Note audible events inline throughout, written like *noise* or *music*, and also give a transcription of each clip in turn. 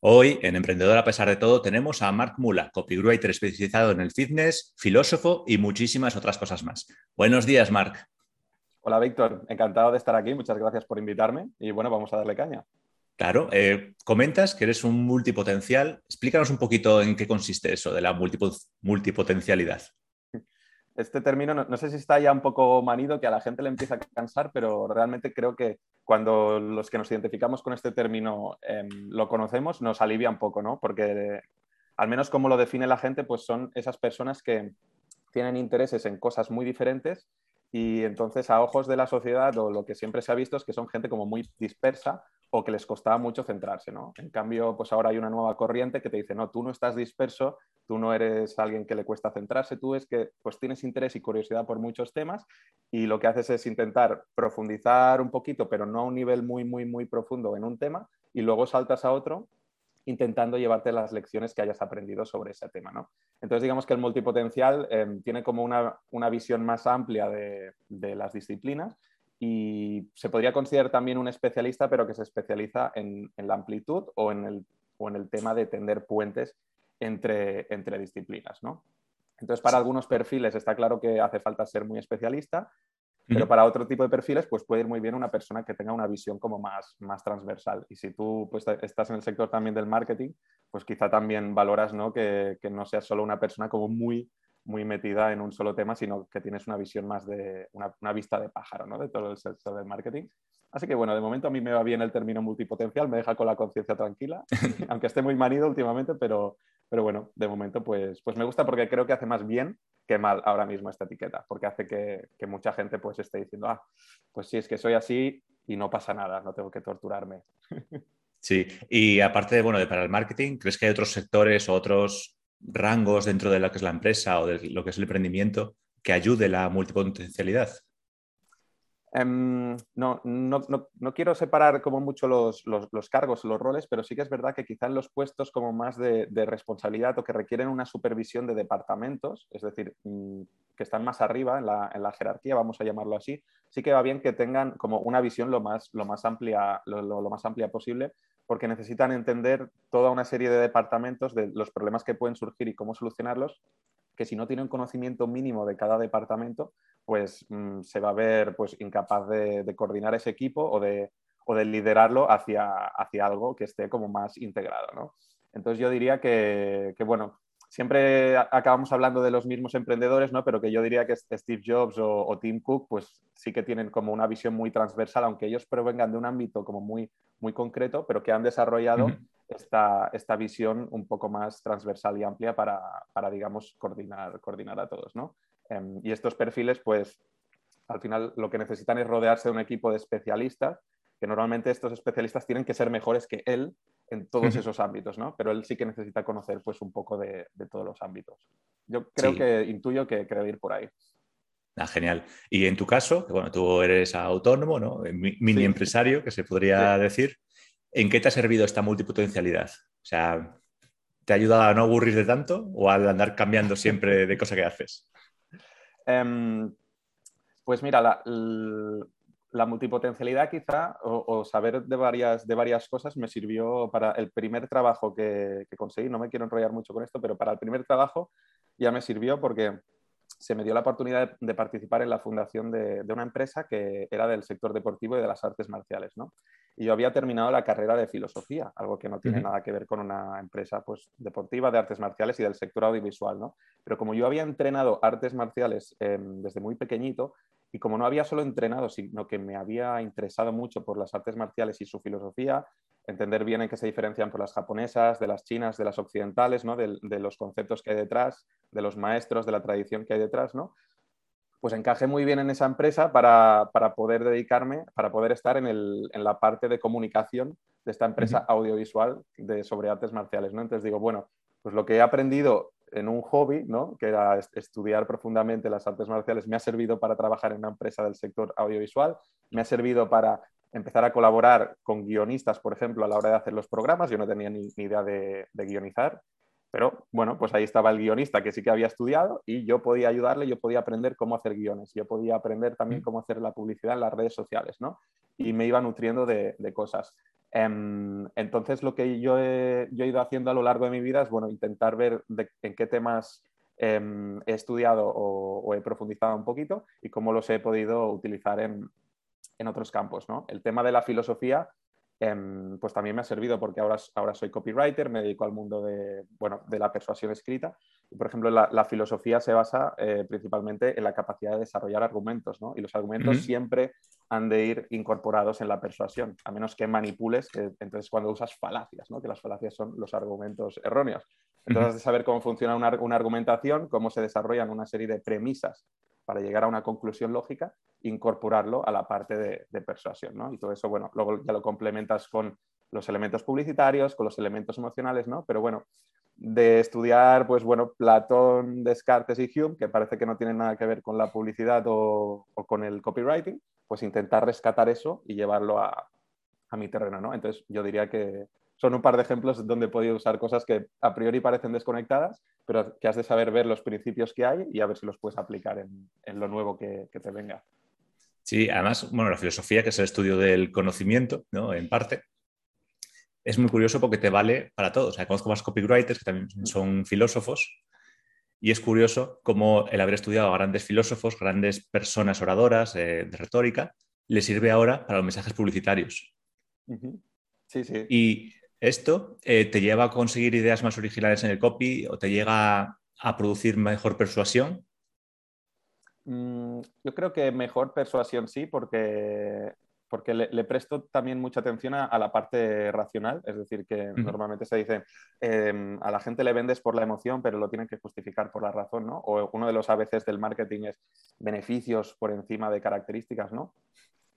Hoy, en Emprendedor a pesar de todo, tenemos a Mark Mula, copywriter especializado en el fitness, filósofo y muchísimas otras cosas más. Buenos días, Mark. Hola, Víctor. Encantado de estar aquí. Muchas gracias por invitarme. Y bueno, vamos a darle caña. Claro, eh, comentas que eres un multipotencial. Explícanos un poquito en qué consiste eso de la multipotencialidad. Este término no, sé si está ya un poco manido, que a la gente le empieza a cansar, pero realmente creo que cuando los que nos identificamos con este término em, lo conocemos, nos alivia un poco, ¿no? Porque al menos como lo define la gente, pues son esas personas que tienen intereses en cosas muy diferentes y entonces a ojos de la sociedad o lo que siempre se ha visto es que son gente como muy dispersa o que les costaba mucho centrarse, ¿no? En cambio, pues ahora hay una nueva corriente que te dice, no, tú no estás disperso, tú no eres alguien que le cuesta centrarse, tú es que pues tienes interés y curiosidad por muchos temas y lo que haces es intentar profundizar un poquito, pero no a un nivel muy, muy, muy profundo en un tema y luego saltas a otro intentando llevarte las lecciones que hayas aprendido sobre ese tema, ¿no? Entonces, digamos que el multipotencial em, tiene como una, visión más amplia de, de las disciplinas y se podría considerar también un especialista, pero que se especializa en, la amplitud o en, el, o en, el, tema de tender puentes entre, entre disciplinas. ¿no? Entonces, para algunos perfiles está claro que hace falta ser muy especialista, pero para otro tipo de perfiles, pues puede ir muy bien una persona que tenga una visión como más, más transversal. Y si tú pues, estás en el sector también del marketing, pues quizá también valoras ¿no? Que, que no seas solo una persona como muy muy metida en un solo tema, sino que tienes una visión más de una, vista de pájaro ¿no? de todo el sector del marketing. Así que bueno, de momento a mí me va bien el término multipotencial, me deja con la conciencia tranquila, *laughs* aunque esté muy manido últimamente, pero, pero bueno, de momento pues, pues me gusta porque creo que hace más bien que mal ahora mismo esta etiqueta, porque hace que, que mucha gente pues esté diciendo, ah, pues sí, es que soy así y no pasa nada, no tengo que torturarme. *laughs* Sí, y aparte de, bueno, de para el marketing, ¿crees que hay otros sectores o otros rangos dentro de lo que es la empresa o de lo que es el emprendimiento que ayude la multipotencialidad? Em, no, no, quiero separar como mucho los, los, los, cargos, los roles, pero sí que es verdad que quizá en los puestos como más de, responsabilidad o que requieren una supervisión de departamentos, es decir, mm, que están más arriba en la, en la, jerarquía, vamos a llamarlo así, sí que va bien que tengan como una visión lo más, lo más, amplia, lo más amplia posible porque necesitan entender toda una serie de departamentos de los problemas que pueden surgir y cómo solucionarlos, que si no tienen conocimiento mínimo de cada departamento, pues mm, se va a ver pues, incapaz de, coordinar ese equipo o de, o de liderarlo hacia, hacia, algo que esté como más integrado. ¿no? Entonces yo diría que, que, bueno, siempre acabamos hablando de los mismos emprendedores, ¿no? pero que yo diría que Steve Jobs o, Tim Cook pues sí que tienen como una visión muy transversal, aunque ellos provengan de un ámbito como muy, muy concreto, pero que han desarrollado esta, esta, visión un poco más transversal y amplia para, para digamos, coordinar, coordinar a todos. ¿no? Em, y estos perfiles, pues al final lo que necesitan es rodearse de un equipo de especialistas, que normalmente estos especialistas tienen que ser mejores que él en todos esos ámbitos, ¿no? Pero él sí que necesita conocer pues un poco de, todos los ámbitos. Yo creo que intuyo que creo ir por ahí. Ah, genial. Y en tu caso, bueno, tú eres autónomo, ¿no? Mini empresario, que se podría decir. ¿En qué te ha servido esta multipotencialidad? O sea, ¿te ha ayudado a no aburrirte tanto o a andar cambiando siempre de cosa que haces? *laughs* Em, pues mira, la, la multipotencialidad quizá o, saber de varias, de varias cosas me sirvió para el primer trabajo que, conseguí. No me quiero enrollar mucho con esto, pero para el primer trabajo ya me sirvió porque se me dio la oportunidad de, participar en la fundación de, una empresa que era del sector deportivo y de las artes marciales. ¿no? Y yo había terminado la carrera de filosofía, algo que no tiene nada que ver con una empresa pues, deportiva de artes marciales y del sector audiovisual. ¿no? Pero como yo había entrenado artes marciales em, desde muy pequeñito, y como no había solo entrenado, sino que me había interesado mucho por las artes marciales y su filosofía, entender bien en qué se diferencian por las japonesas, de las chinas, de las occidentales, ¿no? de, los conceptos que hay detrás, de los maestros, de la tradición que hay detrás, ¿no? pues encajé muy bien en esa empresa para, poder dedicarme, para poder estar en, la parte de comunicación de esta empresa audiovisual de, sobre artes marciales. ¿no? Entonces digo, bueno, pues lo que he aprendido en un hobby, ¿no? que era estudiar profundamente las artes marciales, me ha servido para trabajar en una empresa del sector audiovisual, me ha servido para empezar a colaborar con guionistas, por ejemplo, a la hora de hacer los programas. Yo no tenía ni, idea de, guionizar, pero bueno, pues ahí estaba el guionista que sí que había estudiado y yo podía ayudarle, yo podía aprender cómo hacer guiones, yo podía aprender también mm. cómo hacer la publicidad en las redes sociales, ¿no? Y me iba nutriendo de, cosas. Em, entonces, lo que yo he, ido haciendo a lo largo de mi vida es, bueno, intentar ver en qué temas em, he estudiado o, he profundizado un poquito y cómo los he podido utilizar en, en otros campos. ¿no? El tema de la filosofía Em, pues también me ha servido porque ahora, ahora soy copywriter, me dedico al mundo de, bueno, de la persuasión escrita. Y, por ejemplo, la, filosofía se basa eh, principalmente en la capacidad de desarrollar argumentos, ¿no? Y los argumentos siempre han de ir incorporados en la persuasión, a menos que manipules, entonces cuando usas falacias, ¿no? Que las falacias son los argumentos erróneos. Entonces, has de saber cómo funciona una, una argumentación, cómo se desarrollan una serie de premisas para llegar a una conclusión lógica, incorporarlo a la parte de, persuasión, ¿no? Y todo eso, bueno, luego ya lo complementas con los elementos publicitarios, con los elementos emocionales, ¿no? Pero bueno, de estudiar, pues bueno, Platón, Descartes y Hume, que parece que no tienen nada que ver con la publicidad o, con el copywriting, pues intentar rescatar eso y llevarlo a, a mi terreno, ¿no? Entonces yo diría que, son un par de ejemplos donde he podido usar cosas que a priori parecen desconectadas, pero que has de saber ver los principios que hay y a ver si los puedes aplicar en, lo nuevo que, te venga. Sí, además, bueno, la filosofía, que es el estudio del conocimiento, ¿no? En parte, es muy curioso porque te vale para todo. O sea, conozco más copywriters que también son filósofos y es curioso cómo el haber estudiado a grandes filósofos, grandes personas oradoras eh, de retórica, le sirve ahora para los mensajes publicitarios. Sí, sí. Y esto eh, te lleva a conseguir ideas más originales en el copy o te llega a, producir mejor persuasión. Mm, yo creo que mejor persuasión sí, porque, porque le, presto también mucha atención a, la parte racional, es decir, que normalmente se dice, em, a la gente le vendes por la emoción, pero lo tienen que justificar por la razón, ¿no? O uno de los ABCs del marketing es beneficios por encima de características, ¿no?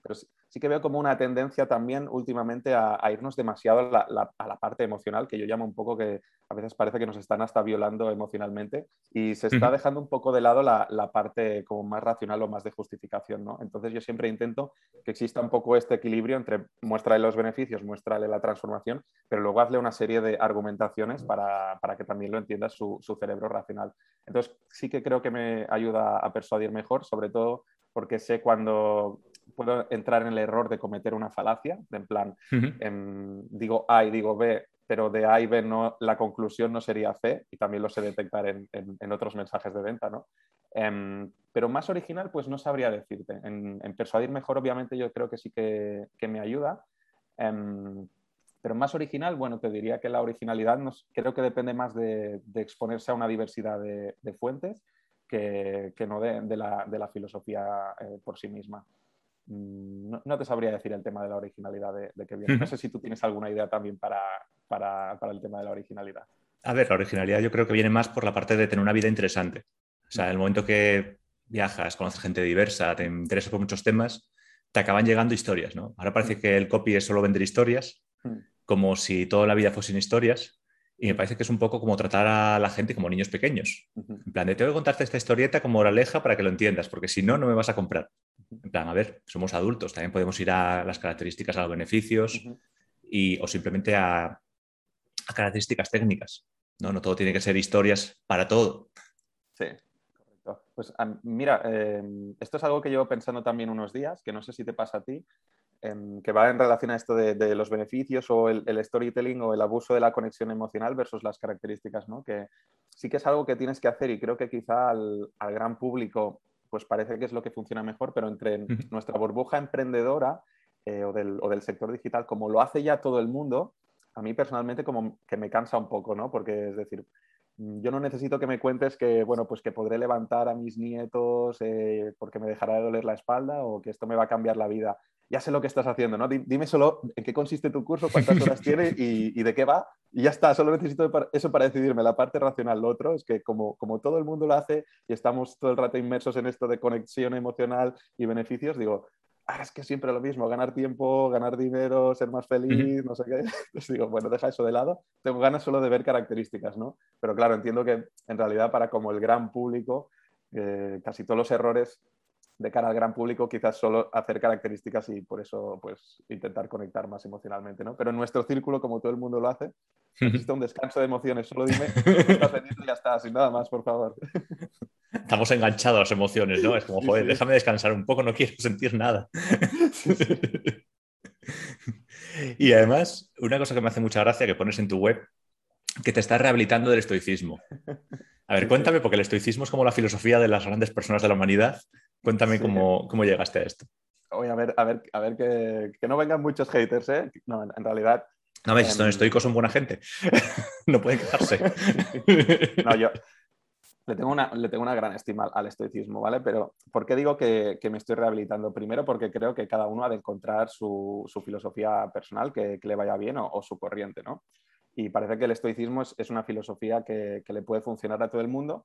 Pero sí, que veo como una tendencia también últimamente a, irnos demasiado a la, parte emocional, que yo llamo un poco que a veces parece que nos están hasta violando emocionalmente y se está dejando un poco de lado la, parte como más racional o más de justificación. ¿no? Entonces yo siempre intento que exista un poco este equilibrio entre muéstrale los beneficios, muéstrale la transformación, pero luego hazle una serie de argumentaciones para, que también lo entienda su, su cerebro racional. Entonces sí que creo que me ayuda a persuadir mejor, sobre todo porque sé cuando puedo entrar en el error de cometer una falacia, de en plan, em, digo A y digo B, pero de A y B no, la conclusión no sería C, y también lo sé detectar en, en, otros mensajes de venta, ¿no? Em, pero más original, pues no sabría decirte. En, persuadir mejor, obviamente, yo creo que sí que, que me ayuda. Em, pero más original, bueno, te diría que la originalidad nos, creo que depende más de, de exponerse a una diversidad de, de fuentes que, que, no de, la, de la filosofía eh, por sí misma. Mm, no, te sabría decir el tema de la originalidad de, de que viene. No sé si tú tienes alguna idea también para, para, para, el tema de la originalidad. A ver, la originalidad yo creo que viene más por la parte de tener una vida interesante. O sea, el momento que viajas, conoces gente diversa, te interesas por muchos temas, te acaban llegando historias, ¿no? Ahora parece que el copy es solo vender historias, como si toda la vida fuesen historias, y me parece que es un poco como tratar a la gente como niños pequeños. En plan, de tengo que contarte esta historieta como moraleja para que lo entiendas, porque si no, no me vas a comprar. En plan, a ver, somos adultos, también podemos ir a las características, a los beneficios y, o simplemente a, características técnicas. ¿no? no todo tiene que ser historias para todo. Sí, correcto. Pues mira, em, esto es algo que llevo pensando también unos días, que no sé si te pasa a ti, que va en relación a esto de, los beneficios o el, storytelling o el abuso de la conexión emocional versus las características, ¿no? Que sí que es algo que tienes que hacer y creo que quizá al, al gran público pues parece que es lo que funciona mejor, pero entre nuestra burbuja emprendedora eh, o, del, o, del, sector digital, como lo hace ya todo el mundo, a mí personalmente como que me cansa un poco, ¿no? Porque es decir, mm, yo no necesito que me cuentes que, bueno, pues que podré levantar a mis nietos eh, porque me dejará de doler la espalda o que esto me va a cambiar la vida ya sé lo que estás haciendo, ¿no? Dime solo en qué consiste tu curso, cuántas horas *laughs* tiene y, de qué va. Y ya está, solo necesito eso para decidirme. La parte racional, lo otro es que como, como todo el mundo lo hace y estamos todo el rato inmersos en esto de conexión emocional y beneficios, digo, ah, es que siempre lo mismo, ganar tiempo, ganar dinero, ser más feliz, no sé qué. *laughs* Entonces digo, bueno, deja eso de lado. Tengo ganas solo de ver características, ¿no? Pero claro, entiendo que en realidad para como el gran público, eh, casi todos los errores de cara al gran público quizás solo hacer características y por eso pues intentar conectar más emocionalmente, ¿no? Pero en nuestro círculo, como todo el mundo lo hace, existe un descanso de emociones. Solo dime *laughs* estás y ya está, sin nada más, por favor. Estamos enganchados a las emociones, ¿no? Es como, joder, déjame descansar un poco, no quiero sentir nada. *laughs* Y además, una cosa que me hace mucha gracia que pones en tu web, que te estás rehabilitando del estoicismo. A ver, cuéntame, porque el estoicismo es como la filosofía de las grandes personas de la humanidad. Cuéntame cómo, cómo, llegaste a esto. Oye, a ver, a ver, a ver que, que no vengan muchos haters, ¿eh? No, en realidad no ves, estos em, estoicos son buena gente. *laughs* no pueden quejarse. *laughs* no, yo le tengo, una, le tengo una gran estima al estoicismo, ¿vale? Pero ¿por qué digo que, me estoy rehabilitando? Primero porque creo que cada uno ha de encontrar su, filosofía personal que, le vaya bien o, su corriente, ¿no? Y parece que el estoicismo es, una filosofía que, le puede funcionar a todo el mundo,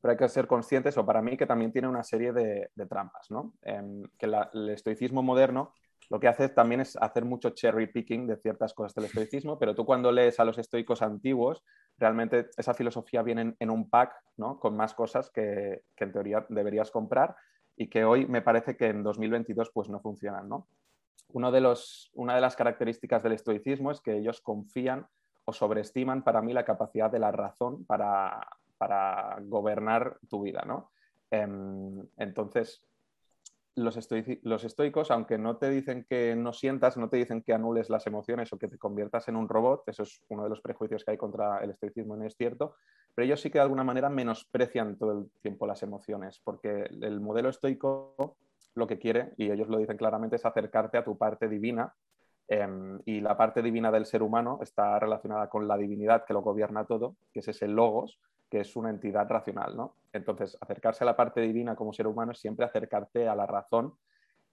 pero hay que ser conscientes, o para mí, que también tiene una serie de, trampas, ¿no? Em, que el estoicismo moderno lo que hace también es hacer mucho cherry picking de ciertas cosas del estoicismo, pero tú cuando lees a los estoicos antiguos, realmente esa filosofía viene en, un pack ¿no? con más cosas que, en teoría deberías comprar y que hoy me parece que en 2022 pues no funcionan. ¿no? Una de las características del estoicismo es que ellos confían o sobreestiman para mí la capacidad de la razón para, para gobernar tu vida. ¿no? Em, entonces, los, estoicos, aunque no te dicen que no sientas, no te dicen que anules las emociones o que te conviertas en un robot, eso es uno de los prejuicios que hay contra el estoicismo, no es cierto, pero ellos sí que de alguna manera menosprecian todo el tiempo las emociones, porque el modelo estoico lo que quiere, y ellos lo dicen claramente, es acercarte a tu parte divina, em, y la parte divina del ser humano está relacionada con la divinidad que lo gobierna todo, que es ese logos, que es una entidad racional, ¿no? Entonces, acercarse a la parte divina como ser humano es siempre acercarte a la razón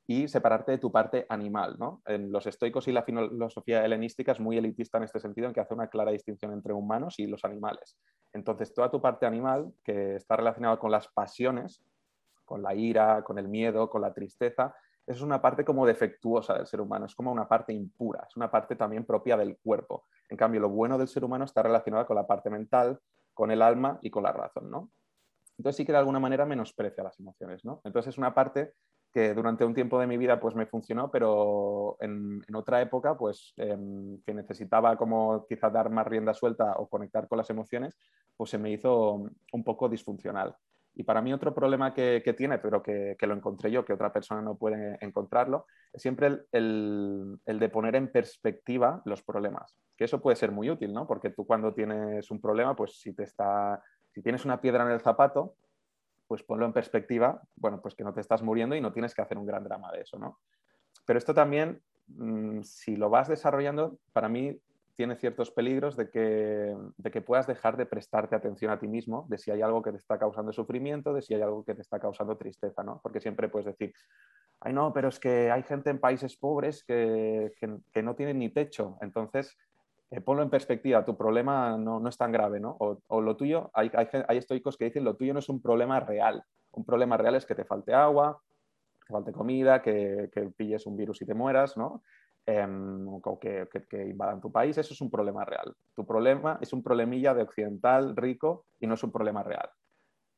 y separarte de tu parte animal, ¿no? En los estoicos y la filosofía helenística es muy elitista en este sentido, en que hace una clara distinción entre humanos y los animales. Entonces, toda tu parte animal, que está relacionada con las pasiones, con la ira, con el miedo, con la tristeza, es una parte como defectuosa del ser humano, es como una parte impura, es una parte también propia del cuerpo. En cambio, lo bueno del ser humano está relacionado con la parte mental, con el alma y con la razón, ¿no? Entonces sí que de alguna manera menosprecia las emociones, ¿no? Entonces es una parte que durante un tiempo de mi vida pues me funcionó, pero en, otra época pues em, que necesitaba como quizá dar más rienda suelta o conectar con las emociones, pues se me hizo un poco disfuncional. Y para mí otro problema que, tiene, pero que, lo encontré yo, que otra persona no puede encontrarlo, es siempre el, de poner en perspectiva los problemas. Que eso puede ser muy útil, ¿no? Porque tú cuando tienes un problema, pues si, te está, si tienes una piedra en el zapato, pues ponlo en perspectiva, bueno, pues que no te estás muriendo y no tienes que hacer un gran drama de eso, ¿no? Pero esto también, mm, si lo vas desarrollando, para mí tiene ciertos peligros de que, de que puedas dejar de prestarte atención a ti mismo, de si hay algo que te está causando sufrimiento, de si hay algo que te está causando tristeza, ¿no? Porque siempre puedes decir, ay no, pero es que hay gente en países pobres que, que, no tienen ni techo, entonces eh, ponlo en perspectiva, tu problema no, no es tan grave, ¿no? O, o lo tuyo, hay, hay, hay estoicos que dicen, lo tuyo no es un problema real, un problema real es que te falte agua, que falte comida, que, que pilles un virus y te mueras, ¿no? Em, o que, invadan tu país, eso es un problema real. Tu problema es un problemilla de occidental rico y no es un problema real.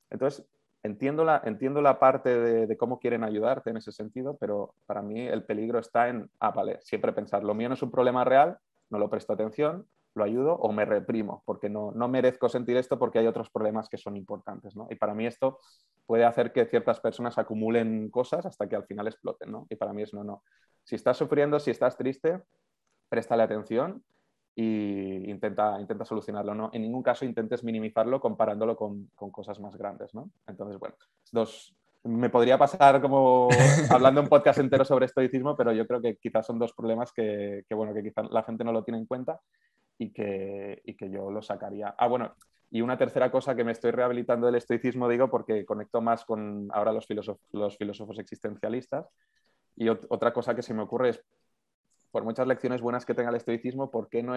Entonces, entiendo la, entiendo la parte de, cómo quieren ayudarte en ese sentido, pero para mí el peligro está en, ah, vale, siempre pensar, lo mío no es un problema real, no lo presto atención, lo ayudo o me reprimo, porque no, no merezco sentir esto porque hay otros problemas que son importantes. ¿no? Y para mí esto puede hacer que ciertas personas acumulen cosas hasta que al final exploten. ¿no? Y para mí es no, no. Si estás sufriendo, si estás triste, préstale atención e intenta, intenta solucionarlo. ¿no? En ningún caso intentes minimizarlo comparándolo con, con cosas más grandes. ¿no? Entonces, bueno, dos, me podría pasar como *laughs* hablando un podcast entero sobre estoicismo, pero yo creo que quizás son dos problemas que, que bueno, que quizás la gente no lo tiene en cuenta y que, y que yo lo sacaría. Ah, bueno, y una tercera cosa que me estoy rehabilitando del estoicismo, digo, porque conecto más con ahora los, filósofos, los filósofos existencialistas y otra cosa que se me ocurre es, por muchas lecciones buenas que tenga el estoicismo, ¿por qué no,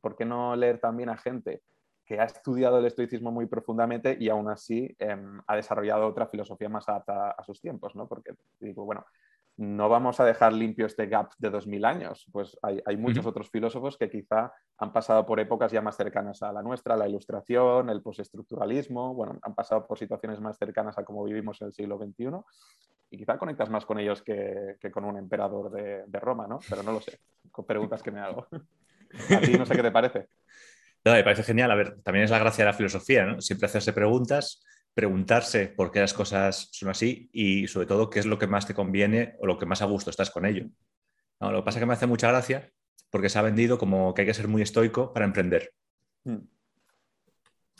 por qué no leer también a gente que ha estudiado el estoicismo muy profundamente y aún así em, ha desarrollado otra filosofía más adaptada a sus tiempos? ¿no? Porque digo, bueno, no vamos a dejar limpio este gap de 2000 años. Pues hay, muchos otros filósofos que quizá han pasado por épocas ya más cercanas a la nuestra, la ilustración, el postestructuralismo, bueno, han pasado por situaciones más cercanas a cómo vivimos en el siglo XXI y quizá conectas más con ellos que, con un emperador de, Roma, ¿no? Pero no lo sé, con preguntas que me hago. a ti no sé qué te parece. No, me parece genial. A ver, también es la gracia de la filosofía, ¿no? Siempre hacerse preguntas preguntarse por qué las cosas son así y sobre todo qué es lo que más te conviene o lo que más a gusto estás con ello. lo que pasa es que me hace mucha gracia porque se ha vendido como que hay que ser muy estoico para emprender. Hmm.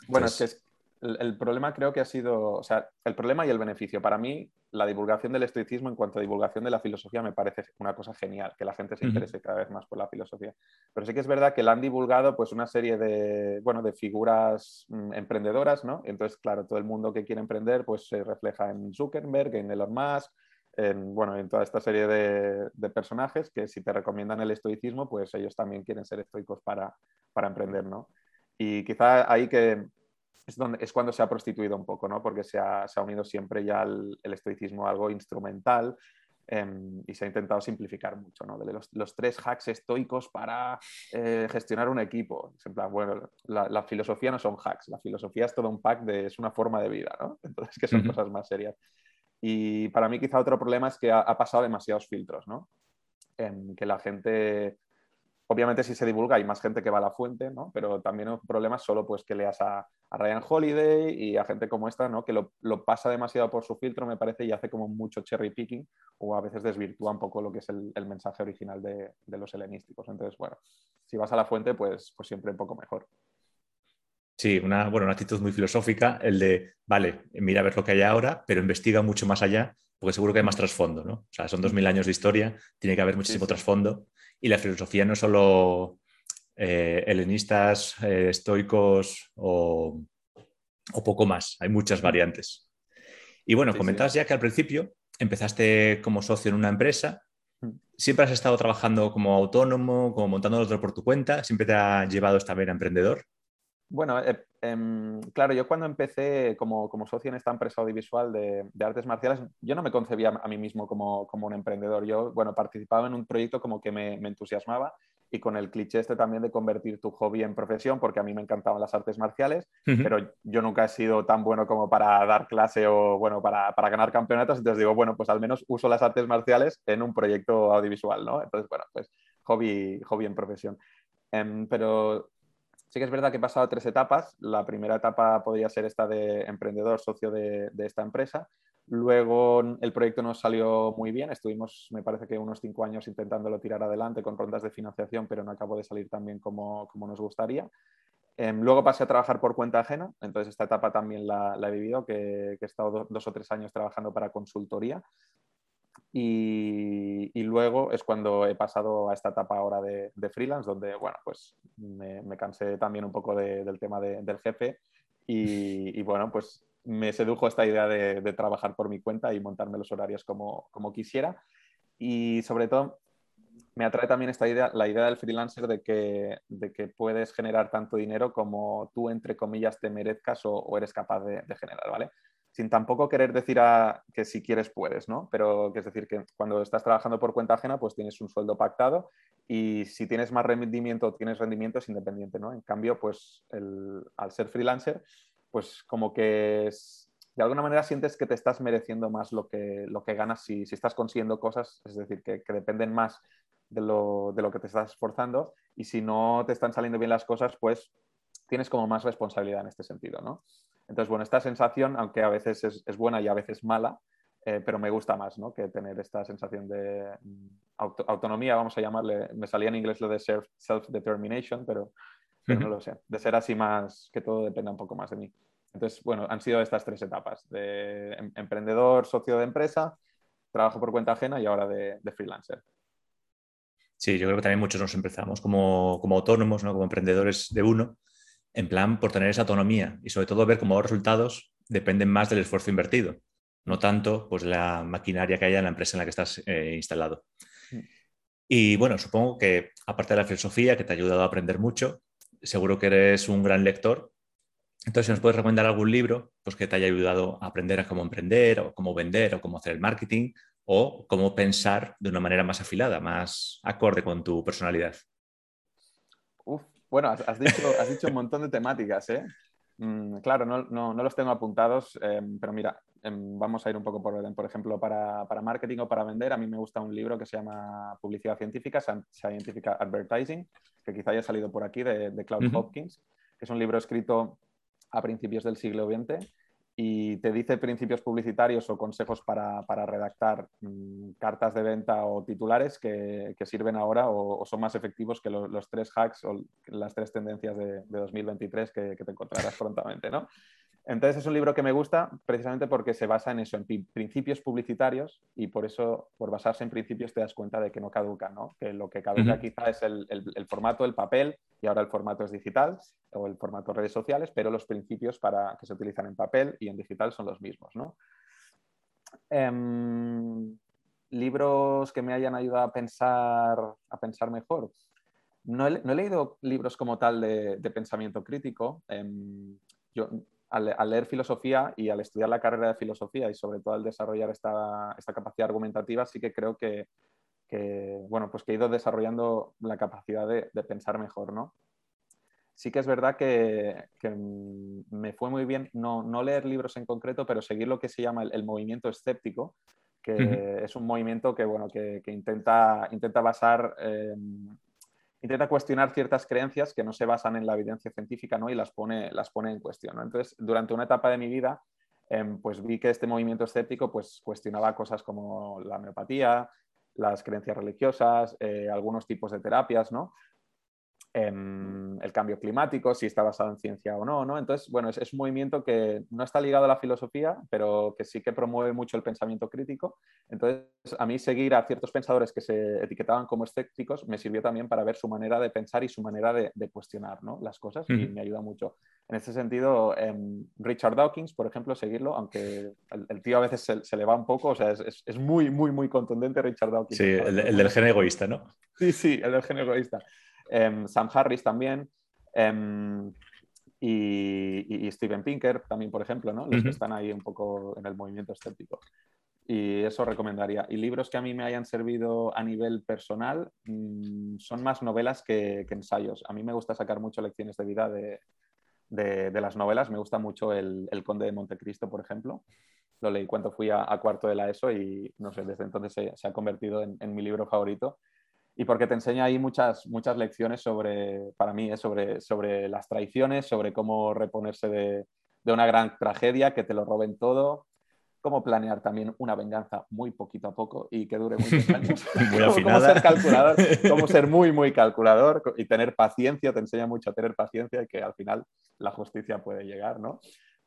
Bueno, es que el, problema creo que ha sido, o sea, el problema y el beneficio. Para mí, la divulgación del estoicismo en cuanto a divulgación de la filosofía me parece una cosa genial, que la gente se interese cada vez más por la filosofía. Pero sí que es verdad que la han divulgado pues una serie de, bueno, de figuras mm, emprendedoras, ¿no? Entonces, claro, todo el mundo que quiere emprender pues se refleja en Zuckerberg, en Elon Musk, en, bueno, en toda esta serie de, de, personajes que si te recomiendan el estoicismo, pues ellos también quieren ser estoicos para, para emprender, ¿no? Y quizá ahí que es, donde, es cuando se ha prostituido un poco, ¿no? Porque se ha, se ha unido siempre ya el, estoicismo a algo instrumental em, y se ha intentado simplificar mucho, ¿no? De los, los tres hacks estoicos para eh, gestionar un equipo. en plan, bueno, la, la, filosofía no son hacks, la filosofía es todo un pack de, es una forma de vida, ¿no? *laughs* Entonces, que son cosas más serias. Y para mí quizá otro problema es que ha, ha pasado demasiados filtros, ¿no? En que la gente obviamente si se divulga hay más gente que va a la fuente, ¿no? Pero también un problema solo pues que leas a, Ryan Holiday y a gente como esta, ¿no? Que lo, pasa demasiado por su filtro, me parece, y hace como mucho cherry picking o a veces desvirtúa un poco lo que es el, mensaje original de, los helenísticos. Entonces, bueno, si vas a la fuente, pues, pues siempre un poco mejor. Sí, una, bueno, una actitud muy filosófica, el de, vale, mira a ver lo que hay ahora, pero investiga mucho más allá, porque seguro que hay más trasfondo, ¿no? O sea, son dos mil años de historia, tiene que haber muchísimo trasfondo y la filosofía no es solo eh, helenistas, eh, estoicos o, poco más, hay muchas variantes. Y bueno, comentabas ya que al principio empezaste como socio en una empresa, mm. siempre has estado trabajando como autónomo, como montando otro por tu cuenta, siempre te ha llevado esta vena emprendedor. Bueno, eh, em, claro, yo cuando empecé como, socio en esta empresa audiovisual de, artes marciales, yo no me concebía a mí mismo como, un emprendedor. Yo, bueno, participaba en un proyecto como que me, entusiasmaba y con el cliché este también de convertir tu hobby en profesión, porque a mí me encantaban las artes marciales, pero yo nunca he sido tan bueno como para dar clase o, bueno, para, ganar campeonatos. Entonces digo, bueno, pues al menos uso las artes marciales en un proyecto audiovisual, ¿no? Entonces, bueno, pues hobby, hobby en profesión. Em, pero Sí que es verdad que he pasado tres etapas. La primera etapa podría ser esta de emprendedor, socio de, esta empresa. Luego el proyecto nos salió muy bien. Estuvimos, me parece que unos cinco años intentándolo tirar adelante con rondas de financiación, pero no acabó de salir tan bien como, nos gustaría. Em, luego pasé a trabajar por cuenta ajena, entonces esta etapa también la, he vivido, que, he estado dos o tres años trabajando para consultoría y, luego es cuando he pasado a esta etapa ahora de, freelance, donde, bueno, pues me, cansé también un poco del tema del jefe y, bueno, pues me sedujo esta idea de, trabajar por mi cuenta y montarme los horarios como, como, quisiera. Y sobre todo me atrae también esta idea, la idea del freelancer de que, de que puedes generar tanto dinero como tú, entre comillas, te merezcas o, o eres capaz de, generar, ¿vale? Sin tampoco querer decir que si quieres puedes, ¿no? Pero es decir que cuando estás trabajando por cuenta ajena, pues tienes un sueldo pactado y si tienes más rendimiento, tienes rendimiento es independiente, ¿no? En cambio, pues al ser freelancer, pues como que de alguna manera sientes que te estás mereciendo más lo que, lo que ganas si, si estás consiguiendo cosas, es decir, que, que dependen más de lo, de lo que te estás esforzando y si no te están saliendo bien las cosas, pues tienes como más responsabilidad en este sentido, ¿no? Entonces, bueno, esta sensación, aunque a veces es, buena y a veces mala, eh, pero me gusta más ¿no? que tener esta sensación de mm, autonomía, vamos a llamarle, me salía en inglés lo de self-determination, pero, no lo sé, de ser así más, que todo dependa un poco más de mí. Entonces, bueno, han sido estas tres etapas, de em, emprendedor, socio de empresa, trabajo por cuenta ajena y ahora de, freelancer. Sí, yo creo que también muchos nos empezamos como, como autónomos, ¿no? como emprendedores de uno, en plan por tener esa autonomía y sobre todo ver cómo los resultados dependen más del esfuerzo invertido, no tanto pues la maquinaria que haya en la empresa en la que estás eh, instalado. Mm. Y bueno, supongo que aparte de la filosofía que te ha ayudado a aprender mucho, seguro que eres un gran lector. Entonces, si nos puedes recomendar algún libro pues, que te haya ayudado a aprender a cómo emprender o cómo vender o cómo hacer el marketing o cómo pensar de una manera más afilada, más acorde con tu personalidad. Bueno, has, dicho, has dicho un *laughs* montón de temáticas, ¿eh? Mm, claro, no, no, no, los tengo apuntados, em, pero mira, em, vamos a ir un poco por orden. Por ejemplo, para, para, marketing o para vender, a mí me gusta un libro que se llama Publicidad Científica, Scientific Advertising, que quizá haya salido por aquí, de, de Claude Hopkins, que es un libro escrito a principios del siglo XX y te dice principios publicitarios o consejos para, redactar mm, cartas de venta o titulares que, sirven ahora o, son más efectivos que los tres hacks o las tres tendencias de, 2023 que, que, te encontrarás *laughs* prontamente, ¿no? Entonces es un libro que me gusta precisamente porque se basa en eso, en principios publicitarios y por eso, por basarse en principios, te das cuenta de que no caduca, ¿no? Que lo que caduca quizá es el, formato, el papel, y ahora el formato es digital, o el formato redes sociales, pero los principios para, que se utilizan en papel y en digital son los mismos, ¿no? Em, libros que me hayan ayudado a pensar, a pensar mejor. No he, leído libros como tal de, pensamiento crítico. Em, yo al, leer filosofía y al estudiar la carrera de filosofía y sobre todo al desarrollar esta, capacidad argumentativa, sí que creo que, bueno, pues que he ido desarrollando la capacidad de, pensar mejor, ¿no? Sí que es verdad que, me fue muy bien no, leer libros en concreto, pero seguir lo que se llama el, movimiento escéptico, que es un movimiento que, bueno, que, intenta, intenta basar intenta cuestionar ciertas creencias que no se basan en la evidencia científica ¿no? y las pone, las pone en cuestión. Entonces, durante una etapa de mi vida, em, pues vi que este movimiento escéptico pues, cuestionaba cosas como la homeopatía, las creencias religiosas, eh, algunos tipos de terapias, ¿no? El cambio climático, si está basado en ciencia o no, ¿no? Entonces, bueno, es, un movimiento que no está ligado a la filosofía, pero que sí que promueve mucho el pensamiento crítico. Entonces, a mí seguir a ciertos pensadores que se etiquetaban como escépticos me sirvió también para ver su manera de pensar y su manera de, cuestionar las cosas y me ayuda mucho. En ese sentido, em, Richard Dawkins, por ejemplo, seguirlo, aunque el, tío a veces se, le va un poco, o sea, es, es, muy, muy, muy contundente Richard Dawkins. Sí, el, el del gen egoísta, ¿no? Sí, sí, el del gen egoísta. Em, Sam Harris también. Em, y, Steven Pinker también, por ejemplo, ¿no? los que están ahí un poco en el movimiento escéptico. Y eso recomendaría. Y libros que a mí me hayan servido a nivel personal mm, son más novelas que, ensayos. A mí me gusta sacar mucho lecciones de vida de, de, las novelas. Me gusta mucho el, Conde de Montecristo, por ejemplo. Lo leí cuando fui a, cuarto de la ESO y no sé, desde entonces se, ha convertido en mi libro favorito y porque te enseña ahí muchas, muchas lecciones sobre, para mí, ¿eh? sobre, sobre las traiciones, sobre cómo reponerse de, de, una gran tragedia, que te lo roben todo, cómo planear también una venganza muy poquito a poco y que dure muchos años, *laughs* muy cómo, ser calculador, cómo ser muy, muy calculador y tener paciencia, te enseña mucho a tener paciencia y que al final la justicia puede llegar, ¿no?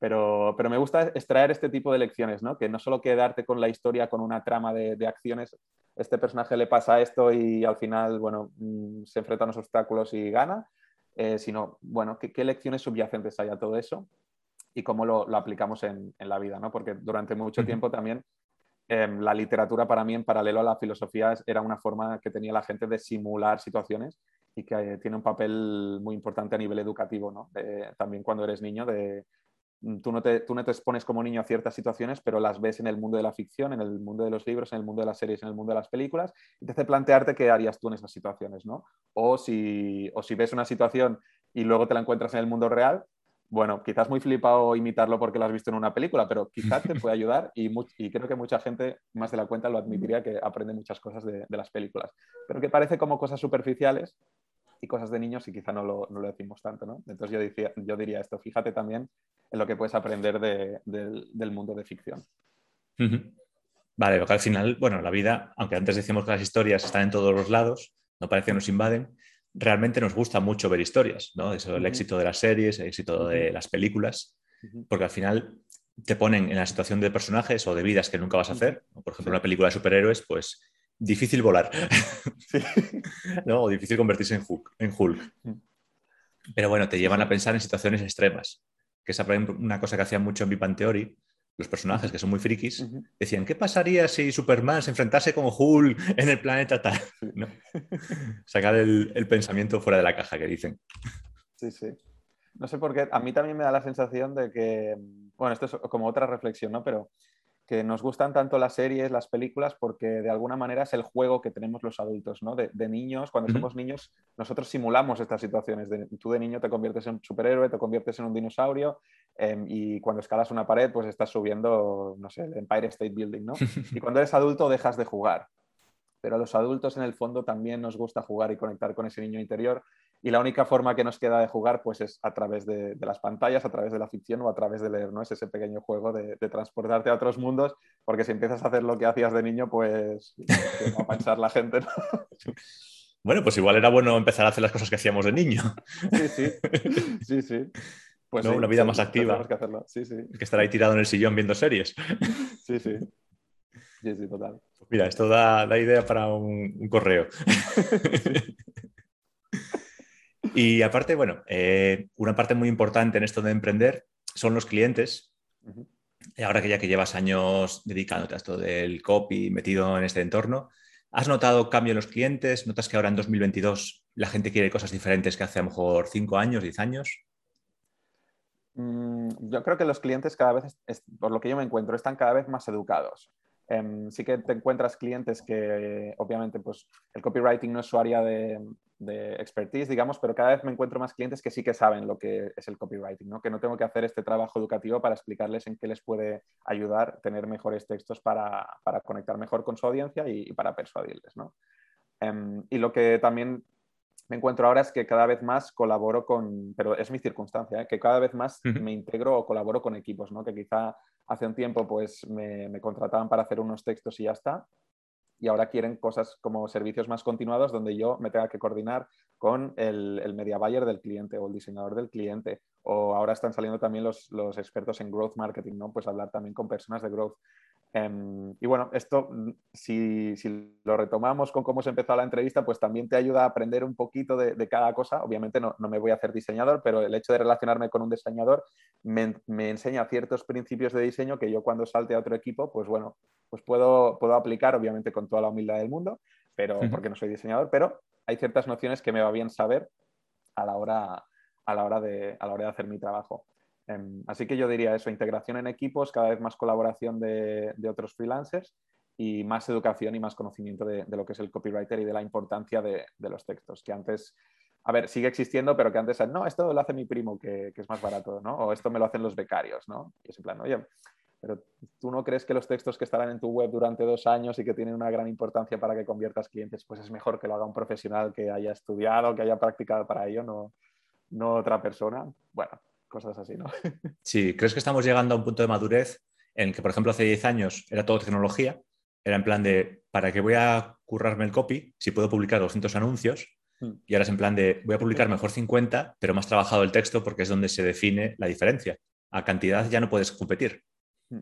Pero, pero, me gusta extraer este tipo de lecciones, ¿no? Que no solo quedarte con la historia, con una trama de, de acciones, este personaje le pasa esto y al final, bueno, mm, se enfrenta a unos obstáculos y gana, eh, sino, bueno, ¿qué, lecciones subyacentes hay a todo eso y cómo lo, aplicamos en, la vida, ¿no? Porque durante mucho tiempo también em, la literatura para mí, en paralelo a la filosofía, era una forma que tenía la gente de simular situaciones y que eh, tiene un papel muy importante a nivel educativo, ¿no? también cuando eres niño, de tú no, te, tú no te expones como niño a ciertas situaciones, pero las ves en el mundo de la ficción, en el mundo de los libros, en el mundo de las series, en el mundo de las películas, y te hace plantearte qué harías tú en esas situaciones, ¿no? O si, o si ves una situación y luego te la encuentras en el mundo real, bueno, quizás muy flipado imitarlo porque lo has visto en una película, pero quizás te puede ayudar y, y, creo que mucha gente, más de la cuenta, lo admitiría que aprende muchas cosas de las películas, pero que parece como cosas superficiales y cosas de niños y quizá no lo, no lo decimos tanto, ¿no? Entonces yo, decía, yo diría esto, fíjate también en lo que puedes aprender de, del mundo de ficción. Vale, porque al final, bueno, la vida, aunque antes decíamos que las historias están en todos los lados, no parece que nos invaden, realmente nos gusta mucho ver historias, ¿no? Eso, el éxito de las series, el éxito de las películas, porque al final te ponen en la situación de personajes o de vidas que nunca vas a hacer. Por ejemplo, una película de superhéroes, pues difícil volar. *laughs* ¿no? O difícil convertirse en Hulk, en Hulk. Mm. Pero bueno, te llevan a pensar en situaciones extremas. Que es una cosa que hacían mucho en Big Theory, los personajes que son muy frikis, decían, ¿qué pasaría si Superman se enfrentase con Hulk en el planeta tal? *laughs* Sacar el, el, pensamiento fuera de la caja, que dicen. Sí, sí. No sé por qué, a mí también me da la sensación de que, bueno, esto es como otra reflexión, ¿no? Pero que nos gustan tanto las series, las películas, porque de alguna manera es el juego que tenemos los adultos, ¿no? De, niños, cuando somos niños, nosotros simulamos estas situaciones. tú de niño te conviertes en un superhéroe, te conviertes en un dinosaurio em, y cuando escalas una pared, pues estás subiendo, no sé, el Empire State Building, ¿no? *laughs* Y cuando eres adulto dejas de jugar. Pero a los adultos en el fondo también nos gusta jugar y conectar con ese niño interior y la única forma que nos queda de jugar pues es a través de, las pantallas, a través de la ficción o a través de leer, ¿no? Es ese pequeño juego de, transportarte a otros mundos, porque si empiezas a hacer lo que hacías de niño, pues va a pensar la gente, *laughs* Bueno, pues igual era bueno empezar a hacer las cosas que hacíamos de niño. Sí, sí, sí, sí. Pues una vida más activa. Que, hacerlo. Sí, sí. que estar ahí tirado en el sillón viendo series. Sí, sí. Sí, sí, total. Mira, esto da, idea para un, correo. *laughs* y aparte, bueno, eh, una parte muy importante en esto de emprender son los clientes. Y ahora que ya que llevas años dedicándote a esto del copy, metido en este entorno, ¿has notado cambio en los clientes? ¿Notas que ahora en 2022 la gente quiere cosas diferentes que hace a lo mejor 5 años, 10 años? Mm, yo creo que los clientes cada vez, por lo que yo me encuentro, están cada vez más educados. Em, sí que te encuentras clientes que obviamente pues el copywriting no es su área de, expertise, digamos, pero cada vez me encuentro más clientes que sí que saben lo que es el copywriting, ¿no? que no tengo que hacer este trabajo educativo para explicarles en qué les puede ayudar tener mejores textos para, conectar mejor con su audiencia y, para persuadirles. ¿no? Em, y lo que también me encuentro ahora es que cada vez más colaboro con, pero es mi circunstancia, ¿eh? que cada vez más me integro o colaboro con equipos, ¿no? que quizá hace un tiempo pues me, contrataban para hacer unos textos y ya está, y ahora quieren cosas como servicios más continuados donde yo me tenga que coordinar con el, el, media buyer del cliente o el diseñador del cliente. O ahora están saliendo también los, los, expertos en growth marketing, ¿no? Pues hablar también con personas de growth. Em, y bueno, esto, mm, si, lo retomamos con cómo se empezó la entrevista, pues también te ayuda a aprender un poquito de, cada cosa. Obviamente no, me voy a hacer diseñador, pero el hecho de relacionarme con un diseñador me, enseña ciertos principios de diseño que yo cuando salte a otro equipo, pues bueno, pues puedo, puedo aplicar, obviamente con toda la humildad del mundo, pero porque no soy diseñador, pero hay ciertas nociones que me va bien saber a la hora, a la hora, de, a la hora de hacer mi trabajo. Em, así que yo diría eso, integración en equipos, cada vez más colaboración de, otros freelancers y más educación y más conocimiento de, lo que es el copywriter y de la importancia de, los textos, que antes, a ver, sigue existiendo, pero que antes, no, esto lo hace mi primo, que, es más barato, ¿no? O esto me lo hacen los becarios, ¿no? Y es en plan, oye, pero tú no crees que los textos que estarán en tu web durante dos años y que tienen una gran importancia para que conviertas clientes, pues es mejor que lo haga un profesional que haya estudiado, que haya practicado para ello, no, no otra persona. Bueno, cosas así, ¿no? *laughs* Sí, ¿crees que estamos llegando a un punto de madurez en que, por ejemplo, hace 10 años era todo tecnología? Era en plan de, ¿para qué voy a currarme el copy si puedo publicar 200 anuncios? Hmm. Y ahora es en plan de, voy a publicar mejor 50, pero más trabajado el texto porque es donde se define la diferencia. A cantidad ya no puedes competir. Hmm.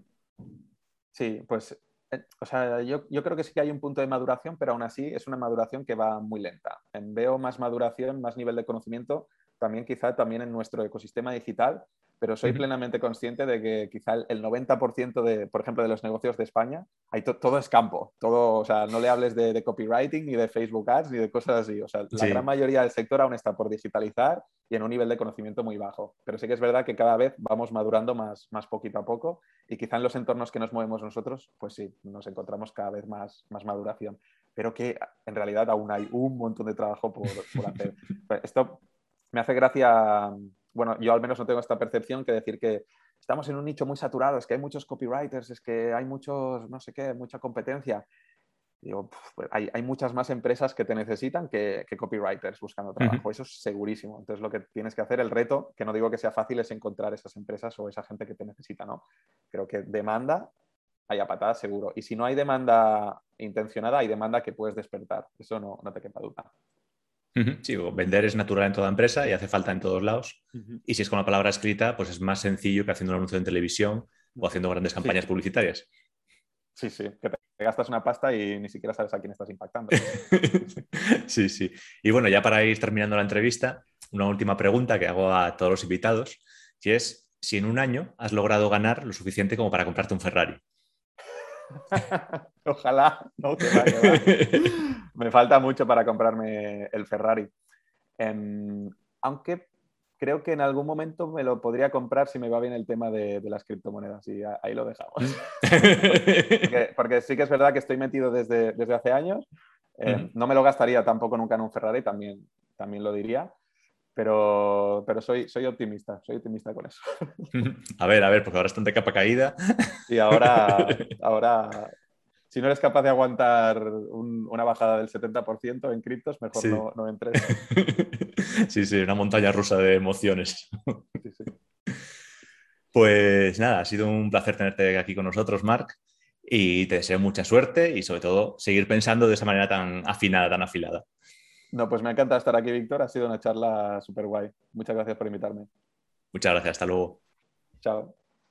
Sí, pues eh, o sea, yo, yo, creo que sí que hay un punto de maduración, pero aún así es una maduración que va muy lenta. Veo más maduración, más nivel de conocimiento también quizá también en nuestro ecosistema digital, pero soy plenamente consciente de que quizá el 90% de, por ejemplo, de los negocios de España, hay todo es campo, todo, o sea, no le hables de, copywriting, ni de Facebook Ads, ni de cosas así, o sea, la gran mayoría del sector aún está por digitalizar y en un nivel de conocimiento muy bajo, pero sí que es verdad que cada vez vamos madurando más, más poquito a poco y quizá en los entornos que nos movemos nosotros, pues sí, nos encontramos cada vez más, más maduración, pero que en realidad aún hay un montón de trabajo por, por hacer. *laughs* Esto me hace gracia, bueno, yo al menos no tengo esta percepción que decir que estamos en un nicho muy saturado, es que hay muchos copywriters, es que hay muchos, no sé qué, mucha competencia. Digo, pues hay, muchas más empresas que te necesitan que, copywriters buscando trabajo, eso es segurísimo. Entonces lo que tienes que hacer, el reto, que no digo que sea fácil, es encontrar esas empresas o esa gente que te necesita, ¿no? Creo que demanda hay a patadas seguro. Y si no hay demanda intencionada, hay demanda que puedes despertar. Eso no, no te quepa duda. Sí, vender es natural en toda empresa y hace falta en todos lados. Y si es con la palabra escrita, pues es más sencillo que haciendo un anuncio en televisión o haciendo grandes campañas publicitarias. Sí, sí, que te gastas una pasta y ni siquiera sabes a quién estás impactando. *laughs* sí, sí. Y bueno, ya para ir terminando la entrevista, una última pregunta que hago a todos los invitados, y es si en un año has logrado ganar lo suficiente como para comprarte un Ferrari. *laughs* Ojalá, no, que *laughs* Me falta mucho para comprarme el Ferrari. Em, aunque creo que en algún momento me lo podría comprar si me va bien el tema de, las criptomonedas y ahí lo dejamos. *laughs* porque, sí que es verdad que estoy metido desde, desde hace años. Em, no me lo gastaría tampoco nunca en un Ferrari, también, también lo diría. Pero, pero soy, soy optimista, soy optimista con eso. *laughs* A ver, a ver, porque ahora están de capa caída. Y ahora, *laughs* ahora si no eres capaz de aguantar una bajada del 70% en criptos, mejor no, no, entres. *laughs* sí, sí, una montaña rusa de emociones. Sí, sí. Pues nada, ha sido un placer tenerte aquí con nosotros, Marc, y te deseo mucha suerte y sobre todo seguir pensando de esa manera tan afinada, tan afilada. No, pues me encanta estar aquí, Víctor. Ha sido una charla súper guay. Muchas gracias por invitarme. Muchas gracias. Hasta luego. Chao.